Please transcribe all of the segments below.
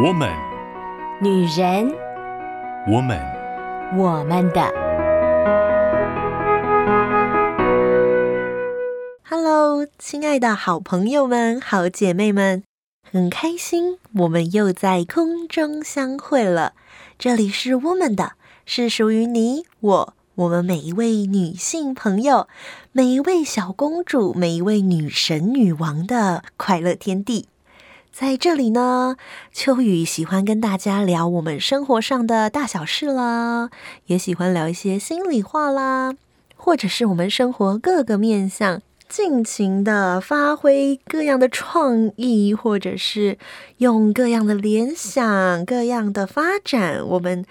我们，女人，我们，我们的。Hello，亲爱的好朋友们、好姐妹们，很开心我们又在空中相会了。这里是我们的，是属于你我我们每一位女性朋友、每一位小公主、每一位女神女王的快乐天地。在这里呢，秋雨喜欢跟大家聊我们生活上的大小事啦，也喜欢聊一些心里话啦，或者是我们生活各个面向，尽情的发挥各样的创意，或者是用各样的联想、各样的发展，我们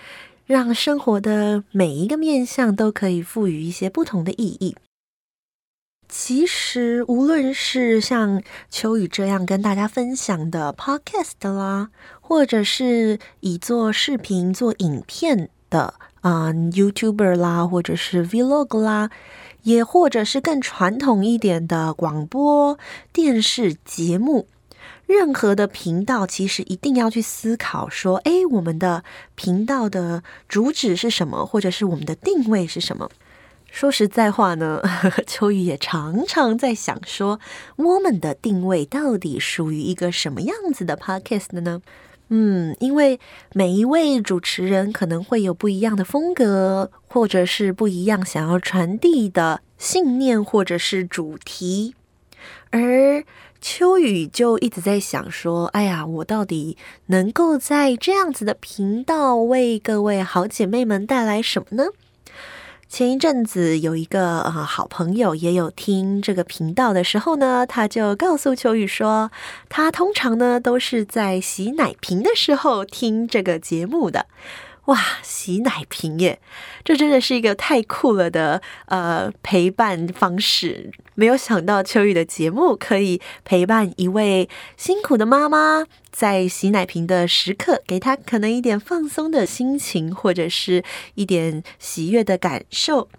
让生活的每一个面向都可以赋予一些不同的意义。其实，无论是像秋雨这样跟大家分享的 podcast 啦，或者是以做视频、做影片的啊、YouTuber 啦，或者是 Vlog 啦，也或者是更传统一点的广播电视节目，任何的频道，其实一定要去思考说：哎，我们的频道的主旨是什么，或者是我们的定位是什么？说实在话呢，秋雨也常常在想说，我们的定位到底属于一个什么样子的 podcast 呢？嗯，因为每一位主持人可能会有不一样的风格，或者是不一样想要传递的信念，或者是主题。而秋雨就一直在想说，哎呀，我到底能够在这样子的频道为各位好姐妹们带来什么呢？前一阵子有一个呃好朋友也有听这个频道的时候呢，他就告诉秋雨说，他通常呢都是在洗奶瓶的时候听这个节目的。哇，洗奶瓶耶！这真的是一个太酷了的呃陪伴方式。没有想到秋雨的节目可以陪伴一位辛苦的妈妈，在洗奶瓶的时刻，给她可能一点放松的心情，或者是一点喜悦的感受。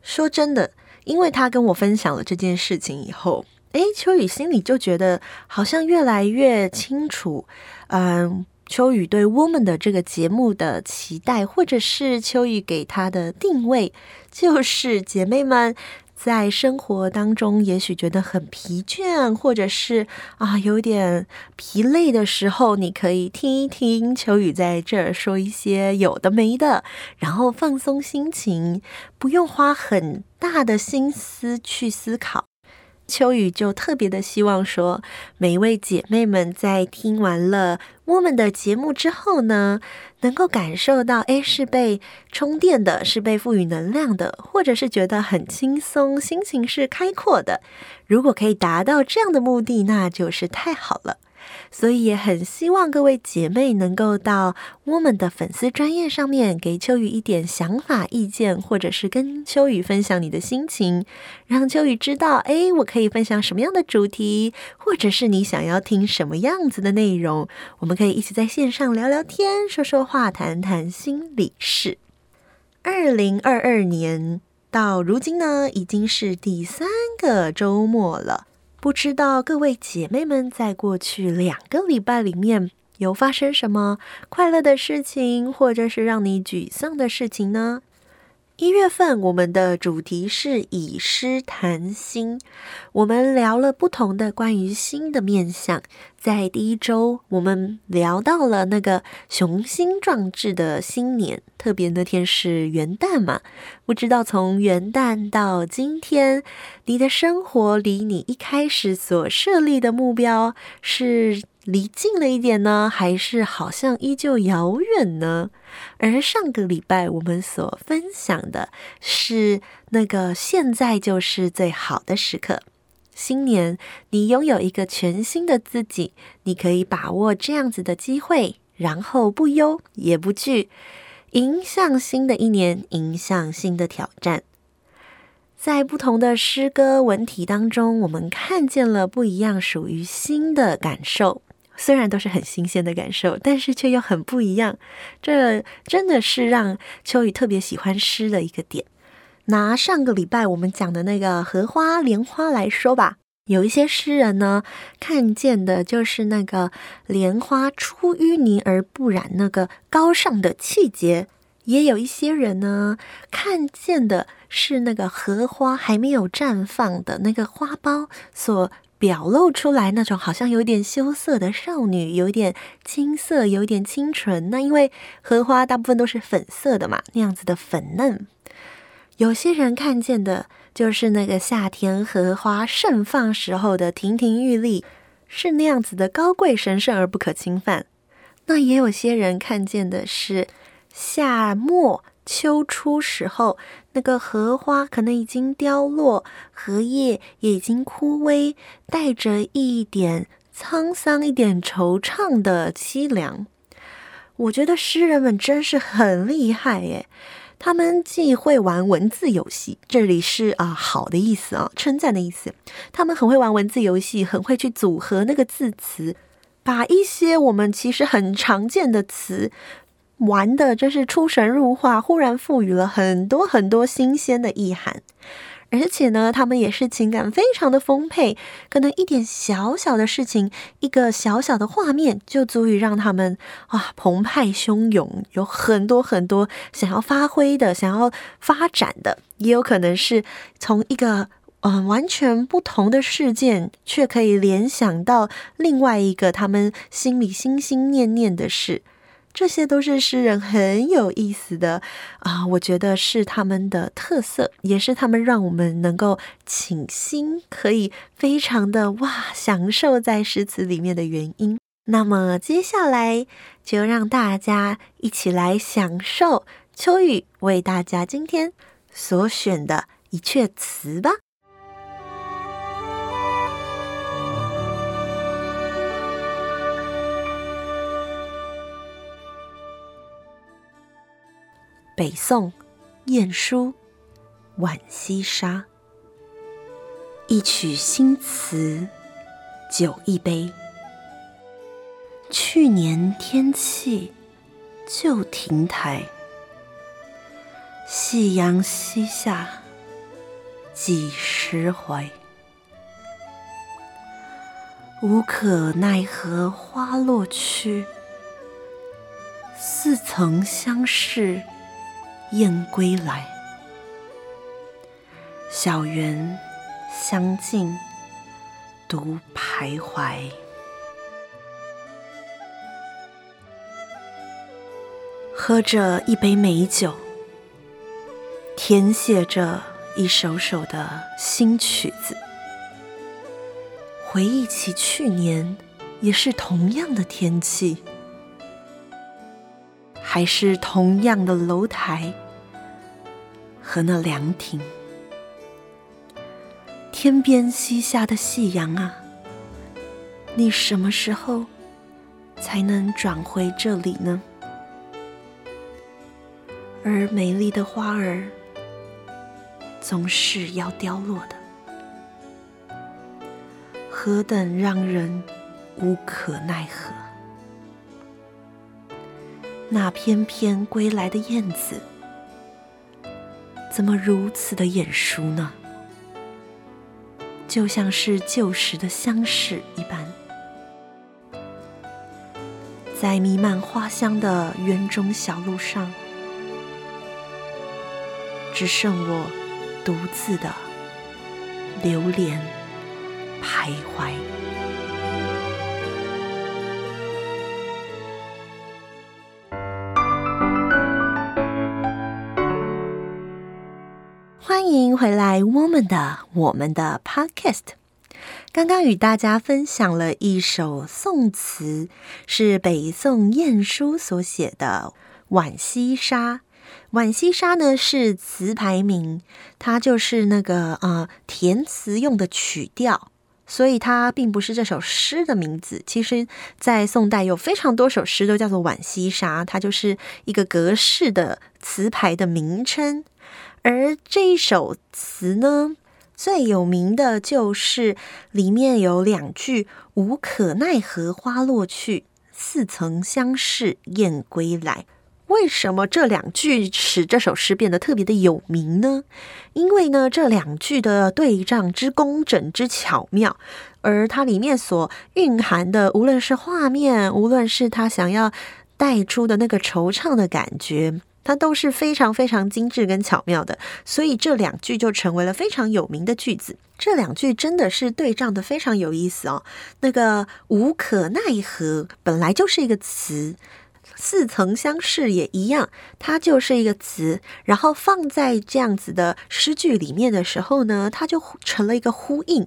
说真的，因为他跟我分享了这件事情以后，哎，秋雨心里就觉得好像越来越清楚，嗯。秋雨对《Woman》的这个节目的期待，或者是秋雨给他的定位，就是姐妹们在生活当中，也许觉得很疲倦，或者是啊有点疲累的时候，你可以听一听秋雨在这儿说一些有的没的，然后放松心情，不用花很大的心思去思考。秋雨就特别的希望说，每一位姐妹们在听完了我们的节目之后呢，能够感受到，哎，是被充电的，是被赋予能量的，或者是觉得很轻松，心情是开阔的。如果可以达到这样的目的，那就是太好了。所以也很希望各位姐妹能够到我们的粉丝专页上面给秋雨一点想法、意见，或者是跟秋雨分享你的心情，让秋雨知道，哎，我可以分享什么样的主题，或者是你想要听什么样子的内容，我们可以一起在线上聊聊天、说说话、谈谈心里事。二零二二年到如今呢，已经是第三个周末了。不知道各位姐妹们在过去两个礼拜里面有发生什么快乐的事情，或者是让你沮丧的事情呢？一月份我们的主题是以诗谈心，我们聊了不同的关于心的面相。在第一周，我们聊到了那个雄心壮志的新年，特别那天是元旦嘛。不知道从元旦到今天，你的生活离你一开始所设立的目标是离近了一点呢，还是好像依旧遥远呢？而上个礼拜我们所分享的是那个现在就是最好的时刻。新年，你拥有一个全新的自己，你可以把握这样子的机会，然后不忧也不惧，迎向新的一年，迎向新的挑战。在不同的诗歌文体当中，我们看见了不一样属于新的感受。虽然都是很新鲜的感受，但是却又很不一样。这真的是让秋雨特别喜欢诗的一个点。拿上个礼拜我们讲的那个荷花莲花来说吧，有一些诗人呢，看见的就是那个莲花出淤泥而不染那个高尚的气节；也有一些人呢，看见的是那个荷花还没有绽放的那个花苞所表露出来那种好像有点羞涩的少女，有点青涩，有点清纯。那因为荷花大部分都是粉色的嘛，那样子的粉嫩。有些人看见的就是那个夏天荷花盛放时候的亭亭玉立，是那样子的高贵神圣而不可侵犯。那也有些人看见的是夏末秋初时候，那个荷花可能已经凋落，荷叶也已经枯萎，带着一点沧桑、一点惆怅的凄凉。我觉得诗人们真是很厉害耶。他们既会玩文字游戏，这里是啊好的意思啊，称赞的意思。他们很会玩文字游戏，很会去组合那个字词，把一些我们其实很常见的词玩的，真是出神入化，忽然赋予了很多很多新鲜的意涵。而且呢，他们也是情感非常的丰沛，可能一点小小的事情，一个小小的画面，就足以让他们啊澎湃汹涌，有很多很多想要发挥的、想要发展的，也有可能是从一个嗯、完全不同的事件，却可以联想到另外一个他们心里心心念念的事。这些都是诗人很有意思的啊，我觉得是他们的特色，也是他们让我们能够倾心，可以非常的哇享受在诗词里面的原因。那么接下来就让大家一起来享受秋雨为大家今天所选的一阙词吧。北宋，晏殊《浣溪沙》。一曲新词，酒一杯。去年天气旧亭台，夕阳西下几时回？无可奈何花落去，似曾相识燕归来，小园香径独徘徊。喝着一杯美酒，填写着一首首的新曲子，回忆起去年，也是同样的天气。还是同样的楼台和那凉亭，天边西下的夕阳啊，你什么时候才能转回这里呢？而美丽的花儿总是要凋落的，何等让人无可奈何！那翩翩归来的燕子，怎么如此的眼熟呢？就像是旧时的相识一般，在弥漫花香的园中小路上，只剩我独自的流连徘徊。欢迎回来，我们的我们的 Podcast。刚刚与大家分享了一首宋词，是北宋晏殊所写的《浣溪沙》。《浣溪沙》呢是词牌名，它就是那个呃填词用的曲调，所以它并不是这首诗的名字。其实，在宋代有非常多首诗都叫做《浣溪沙》，它就是一个格式的词牌的名称。而这一首词呢，最有名的就是里面有两句“无可奈何花落去，似曾相识燕归来”。为什么这两句使这首诗变得特别的有名呢？因为呢，这两句的对仗之工整之巧妙，而它里面所蕴含的，无论是画面，无论是他想要带出的那个惆怅的感觉，它都是非常非常精致跟巧妙的。所以这两句就成为了非常有名的句子。这两句真的是对仗的非常有意思哦。那个无可奈何本来就是一个词。似曾相识也一样，它就是一个词，然后放在这样子的诗句里面的时候呢，它就成了一个呼应，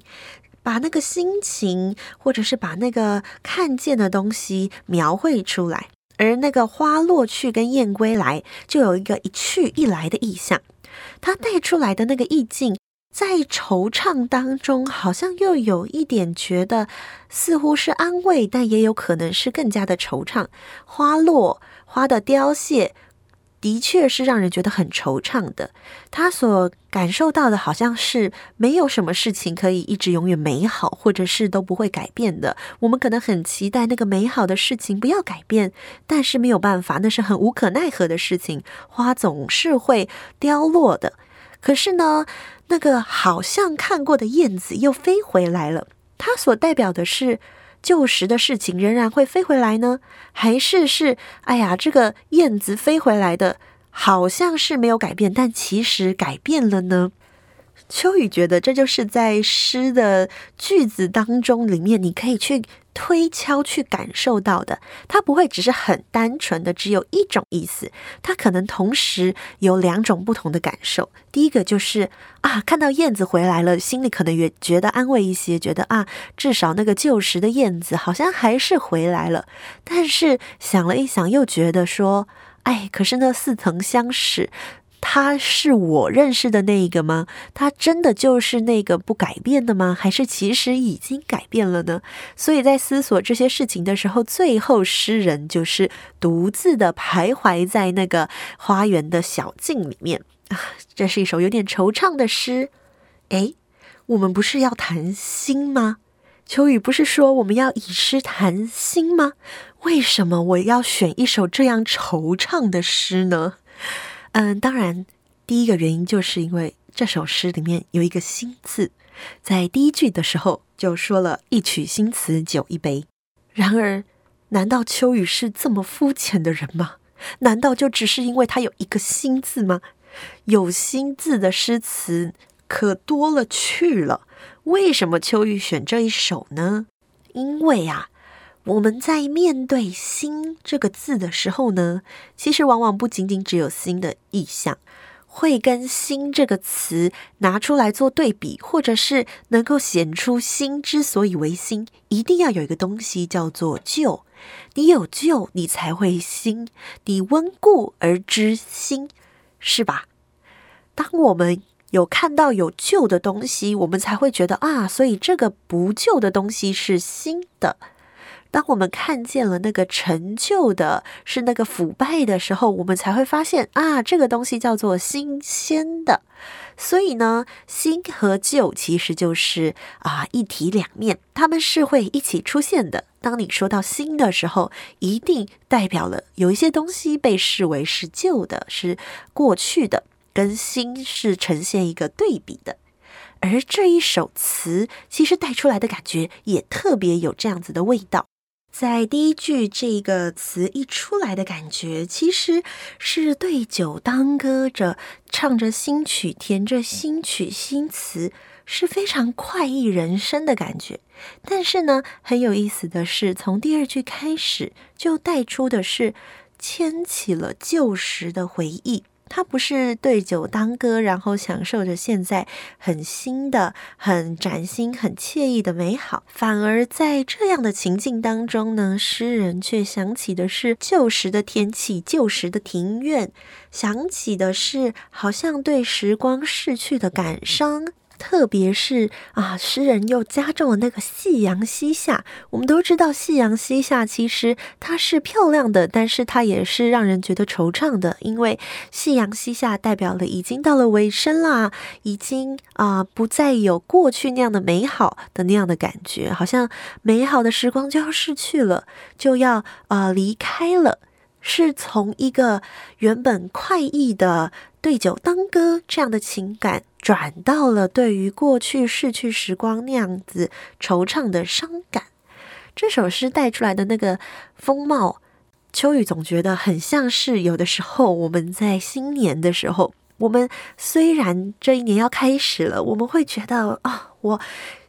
把那个心情或者是把那个看见的东西描绘出来。而那个花落去跟燕归来，就有一个一去一来的意象，它带出来的那个意境。在惆怅当中，好像又有一点觉得，似乎是安慰，但也有可能是更加的惆怅。花落，花的凋谢，的确是让人觉得很惆怅的。他所感受到的，好像是没有什么事情可以一直永远美好，或者是都不会改变的。我们可能很期待那个美好的事情不要改变，但是没有办法，那是很无可奈何的事情。花总是会凋落的。可是呢，那个好像看过的燕子又飞回来了。它所代表的是旧时的事情仍然会飞回来呢，还是是哎呀，这个燕子飞回来的好像是没有改变，但其实改变了呢？秋雨觉得这就是在诗的句子当中里面，你可以去。推敲去感受到的，它不会只是很单纯的只有一种意思，它可能同时有两种不同的感受。第一个就是啊，看到燕子回来了，心里可能也觉得安慰一些，觉得啊，至少那个旧时的燕子好像还是回来了。但是想了一想，又觉得说，哎，可是那似曾相识。他是我认识的那一个吗？他真的就是那个不改变的吗？还是其实已经改变了呢？所以在思索这些事情的时候，最后诗人就是独自的徘徊在那个花园的小径里面啊。这是一首有点惆怅的诗。诶，我们不是要谈心吗？秋雨不是说我们要以诗谈心吗？为什么我要选一首这样惆怅的诗呢？嗯，当然，第一个原因就是因为这首诗里面有一个“心”字，在第一句的时候就说了一曲新词酒一杯。然而，难道秋雨是这么肤浅的人吗？难道就只是因为他有一个“心”字吗？有“心”字的诗词可多了去了。为什么秋雨选这一首呢？因为啊。我们在面对“心”这个字的时候呢，其实往往不仅仅只有心的意象，会跟“心”这个词拿出来做对比，或者是能够显出“心”之所以为心，一定要有一个东西叫做“旧”。你有旧，你才会心；你温故而知新，是吧？当我们有看到有旧的东西，我们才会觉得啊，所以这个不旧的东西是新的。当我们看见了那个陈旧的，是那个腐败的时候，我们才会发现啊，这个东西叫做新鲜的。所以呢，新和旧其实就是啊一体两面，它们是会一起出现的。当你说到新的时候，一定代表了有一些东西被视为是旧的，是过去的，跟新是呈现一个对比的。而这一首词其实带出来的感觉也特别有这样子的味道。在第一句这个词一出来的感觉，其实是对酒当歌着，唱着新曲，填着新曲新词，是非常快意人生的感觉。但是呢，很有意思的是，从第二句开始就带出的是牵起了旧时的回忆。他不是对酒当歌，然后享受着现在很新的、很崭新、很惬意的美好，反而在这样的情境当中呢，诗人却想起的是旧时的天气、旧时的庭院，想起的是好像对时光逝去的感伤。特别是啊，诗人又加重了那个夕阳西下。我们都知道，夕阳西下其实它是漂亮的，但是它也是让人觉得惆怅的，因为夕阳西下代表了已经到了尾声啦，已经啊不再有过去那样的美好的那样的感觉，好像美好的时光就要逝去了，就要啊离开了。是从一个原本快意的对酒当歌这样的情感，转到了对于过去逝去时光那样子惆怅的伤感。这首诗带出来的那个风貌，秋雨总觉得很像是有的时候我们在新年的时候，我们虽然这一年要开始了，我们会觉得啊，我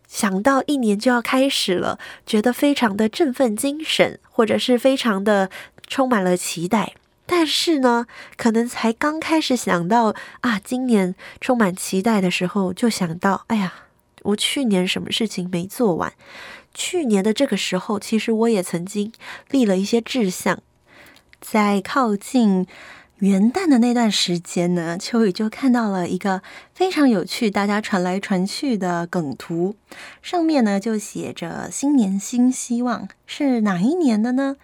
想到一年就要开始了，觉得非常的振奋精神，或者是非常的充满了期待。但是呢，可能才刚开始想到啊，今年充满期待的时候，就想到，哎呀，我去年什么事情没做完？去年的这个时候，其实我也曾经立了一些志向，在靠近。元旦的那段时间呢，秋雨就看到了一个非常有趣，大家传来传去的梗图，上面呢就写着“新年新希望”，是哪一年的呢？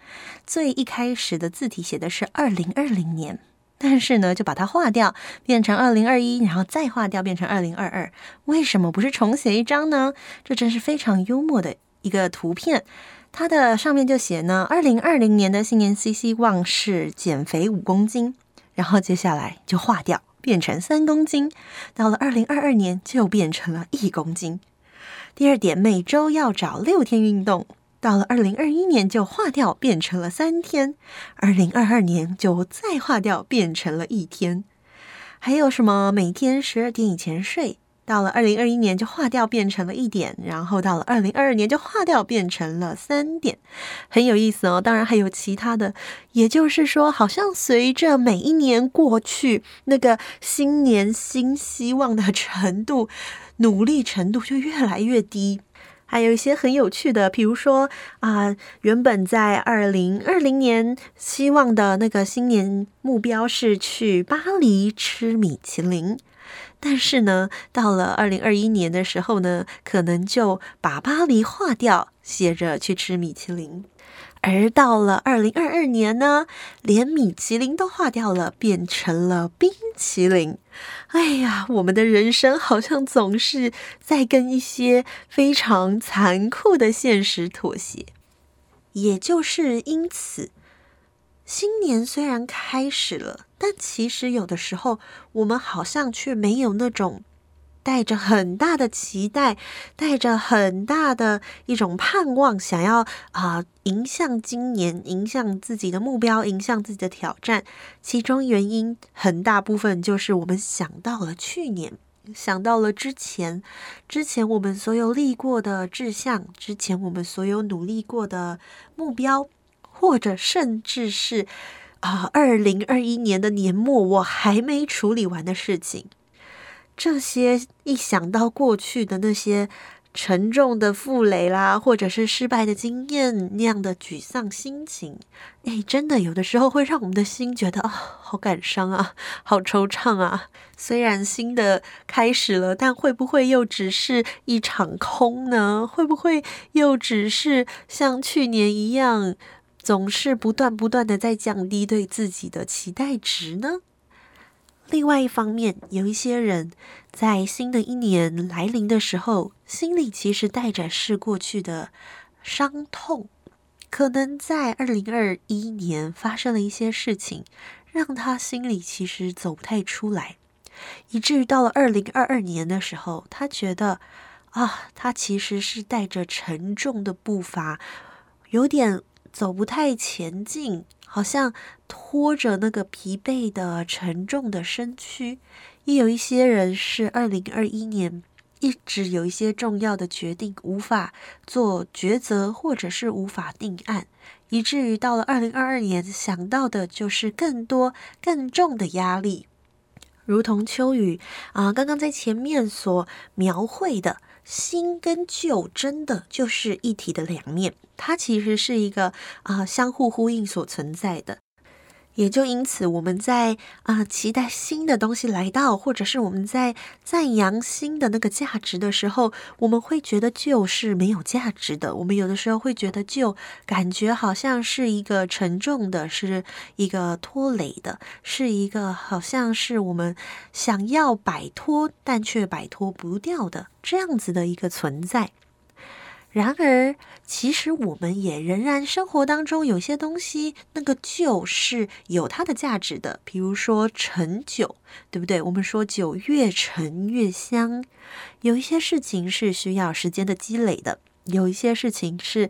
最一开始的字体写的是二零二零年，但是呢就把它划掉，变成二零二一，然后再划掉，变成二零二二。为什么不是重写一张呢？这真是非常幽默的一个图片。它的上面就写呢，二零二零年的新年 C C 望是减肥五公斤。然后接下来就化掉，变成三公斤。到了二零二二年，就变成了一公斤。第二点，每周要找六天运动。到了二零二一年，就化掉，变成了三天。二零二二年就再化掉，变成了一天。还有什么？每天十二点以前睡。到了二零二一年就划掉变成了一点，然后到了二零二二年就划掉变成了三点，很有意思哦。当然还有其他的，也就是说，好像随着每一年过去，那个新年新希望的程度、努力程度就越来越低。还有一些很有趣的，比如说啊、原本在二零二零年希望的那个新年目标是去巴黎吃米其林。但是呢，到了二零二一年的时候呢，可能就把巴黎划掉，写着去吃米其林；而到了二零二二年呢，连米其林都划掉了，变成了冰淇淋。哎呀，我们的人生好像总是在跟一些非常残酷的现实妥协，也就是因此。新年虽然开始了，但其实有的时候我们好像却没有那种带着很大的期待，带着很大的一种盼望，想要啊、迎向今年，迎向自己的目标，迎向自己的挑战。其中原因很大部分就是我们想到了去年，想到了之前，之前我们所有立过的志向，之前我们所有努力过的目标。或者甚至是啊，二零二一年的年末我还没处理完的事情，这些一想到过去的那些沉重的负累啦，或者是失败的经验那样的沮丧心情，哎，真的有的时候会让我们的心觉得啊，好感伤啊，好惆怅啊。虽然新的开始了，但会不会又只是一场空呢？会不会又只是像去年一样？总是不断不断的在降低对自己的期待值呢。另外一方面，有一些人在新的一年来临的时候，心里其实带着是过去的伤痛，可能在二零二一年发生了一些事情，让他心里其实走不太出来，以至于到了二零二二年的时候，他觉得啊，他其实是带着沉重的步伐，有点。走不太前进，好像拖着那个疲惫的、沉重的身躯。也有一些人是二零二一年一直有一些重要的决定无法做抉择，或者是无法定案，以至于到了二零二二年想到的就是更多、更重的压力。如同秋雨啊、刚刚在前面所描绘的。新跟旧真的就是一体的两面，它其实是一个啊、相互呼应所存在的。也就因此，我们在啊、期待新的东西来到，或者是我们在赞扬新的那个价值的时候，我们会觉得旧是没有价值的。我们有的时候会觉得旧，感觉好像是一个沉重的，是一个拖累的，是一个好像是我们想要摆脱但却摆脱不掉的这样子的一个存在。然而，其实我们也仍然生活当中有些东西，那个旧是有它的价值的。比如说陈酒，对不对？我们说酒越陈越香。有一些事情是需要时间的积累的，有一些事情是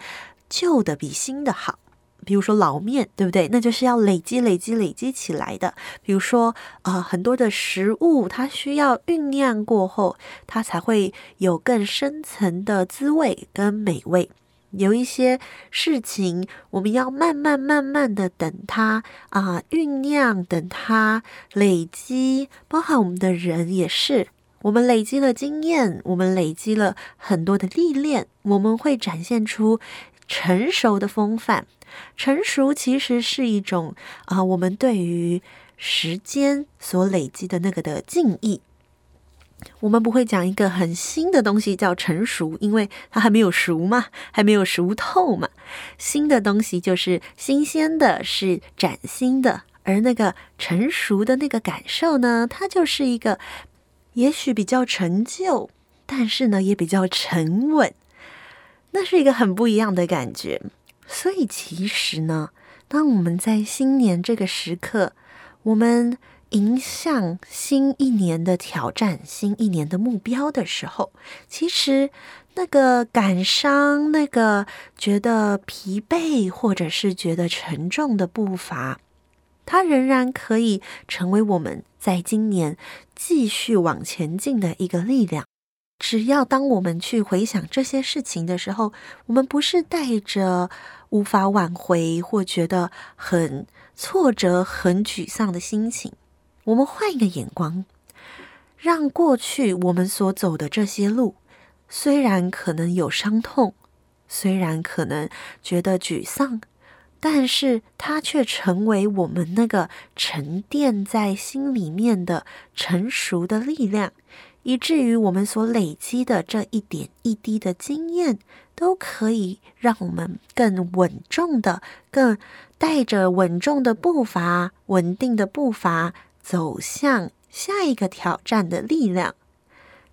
旧的比新的好。比如说老面，对不对？那就是要累积、累积、累积起来的。比如说，呃，很多的食物，它需要酝酿过后，它才会有更深层的滋味跟美味。有一些事情，我们要慢慢、慢慢的等它啊、酝酿，等它累积。包含我们的人也是，我们累积了经验，我们累积了很多的历练，我们会展现出成熟的风范。成熟其实是一种啊、我们对于时间所累积的那个的敬意。我们不会讲一个很新的东西叫成熟，因为它还没有熟嘛，还没有熟透嘛。新的东西就是新鲜的，是崭新的。而那个成熟的那个感受呢，它就是一个也许比较陈旧，但是呢也比较沉稳。那是一个很不一样的感觉。所以，其实呢，当我们在新年这个时刻，我们迎向新一年的挑战、新一年的目标的时候，其实那个感伤、那个觉得疲惫或者是觉得沉重的步伐，它仍然可以成为我们在今年继续往前进的一个力量。只要当我们去回想这些事情的时候，我们不是带着无法挽回或觉得很挫折、很沮丧的心情，我们换一个眼光，让过去我们所走的这些路，虽然可能有伤痛，虽然可能觉得沮丧，但是它却成为我们那个沉淀在心里面的成熟的力量。以至于我们所累积的这一点一滴的经验，都可以让我们更稳重的、更带着稳重的步伐、稳定的步伐走向下一个挑战的力量。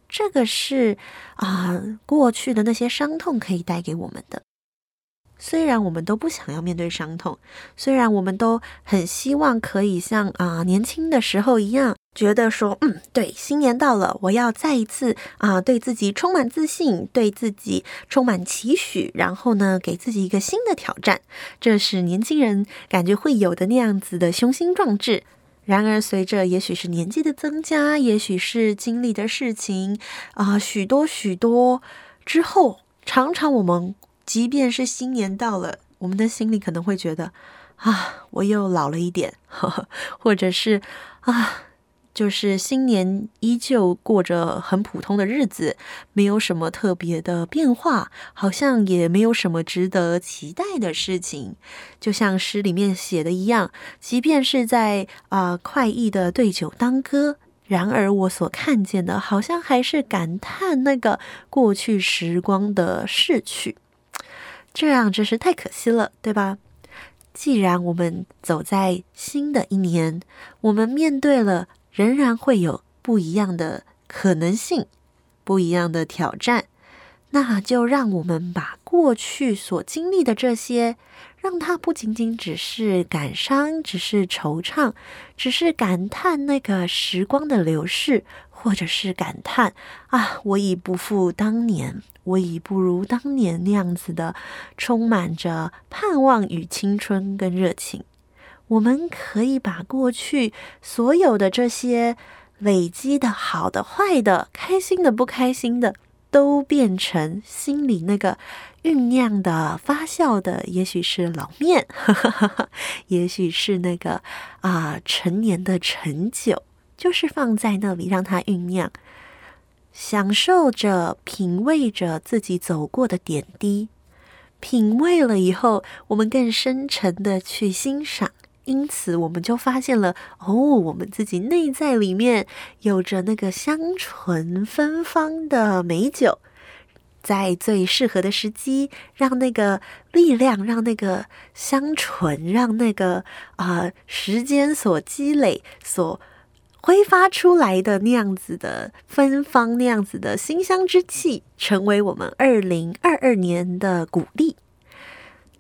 这个是啊、过去的那些伤痛可以带给我们的。虽然我们都不想要面对伤痛，虽然我们都很希望可以像啊、年轻的时候一样。觉得说，嗯，对，新年到了，我要再一次啊、对自己充满自信，对自己充满期许，然后呢，给自己一个新的挑战，这是年轻人感觉会有的那样子的雄心壮志。然而，随着也许是年纪的增加，也许是经历的事情啊、许多许多之后，常常我们即便是新年到了，我们的心里可能会觉得啊，我又老了一点，呵呵，或者是啊。就是新年依旧过着很普通的日子，没有什么特别的变化，好像也没有什么值得期待的事情。就像诗里面写的一样，即便是在啊、快意的对酒当歌，然而我所看见的，好像还是感叹那个过去时光的逝去。这样真是太可惜了，对吧？既然我们走在新的一年，我们面对了。仍然会有不一样的可能性，不一样的挑战。那就让我们把过去所经历的这些，让它不仅仅只是感伤，只是惆怅，只是感叹那个时光的流逝，或者是感叹啊，我已不复当年，我已不如当年那样子的，充满着盼望与青春跟热情。我们可以把过去所有的这些累积的好的、坏的、开心的、不开心的，都变成心里那个酝酿的、发酵的，也许是老面，呵呵呵，也许是那个啊、陈年的陈酒，就是放在那里让它酝酿，享受着、品味着自己走过的点滴，品味了以后，我们更深沉的去欣赏。因此，我们就发现了哦，我们自己内在里面有着那个香醇芬芳的美酒，在最适合的时机，让那个力量，让那个香醇，让那个啊、呃、时间所积累、所挥发出来的那样子的芬芳，那样子的馨香之气，成为我们二零二二年的鼓励。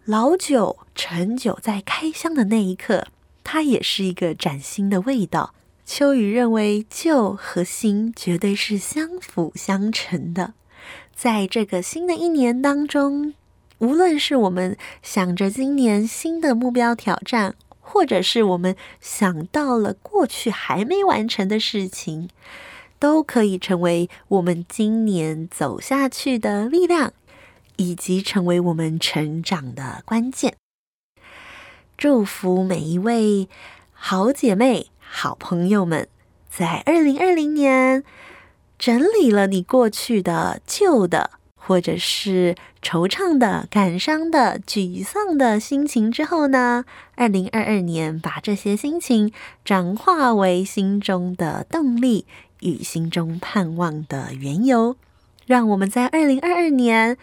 老酒陈酒在开箱的那一刻，它也是一个崭新的味道。秋雨认为，旧和新绝对是相辅相成的。在这个新的一年当中，无论是我们想着今年新的目标挑战，或者是我们想到了过去还没完成的事情，都可以成为我们今年走下去的力量，以及成为我们成长的关键。祝福每一位好姐妹、好朋友们，在二零二零年整理了你过去的旧的，或者是惆怅的、感伤的、沮丧的心情之后呢，二零二二年把这些心情转化为心中的动力与心中盼望的缘由，让我们在二零二二年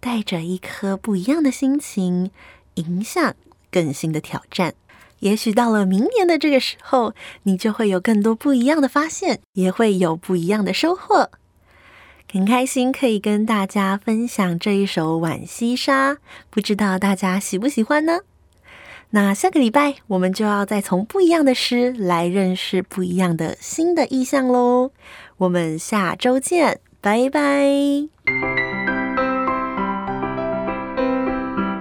带着一颗不一样的心情，迎向更新的挑战。也许到了明年的这个时候，你就会有更多不一样的发现，也会有不一样的收获。很开心可以跟大家分享这一首《浣溪沙》，不知道大家喜不喜欢呢？那下个礼拜我们就要再从不一样的诗来认识不一样的新的意象喽。我们下周见，拜拜。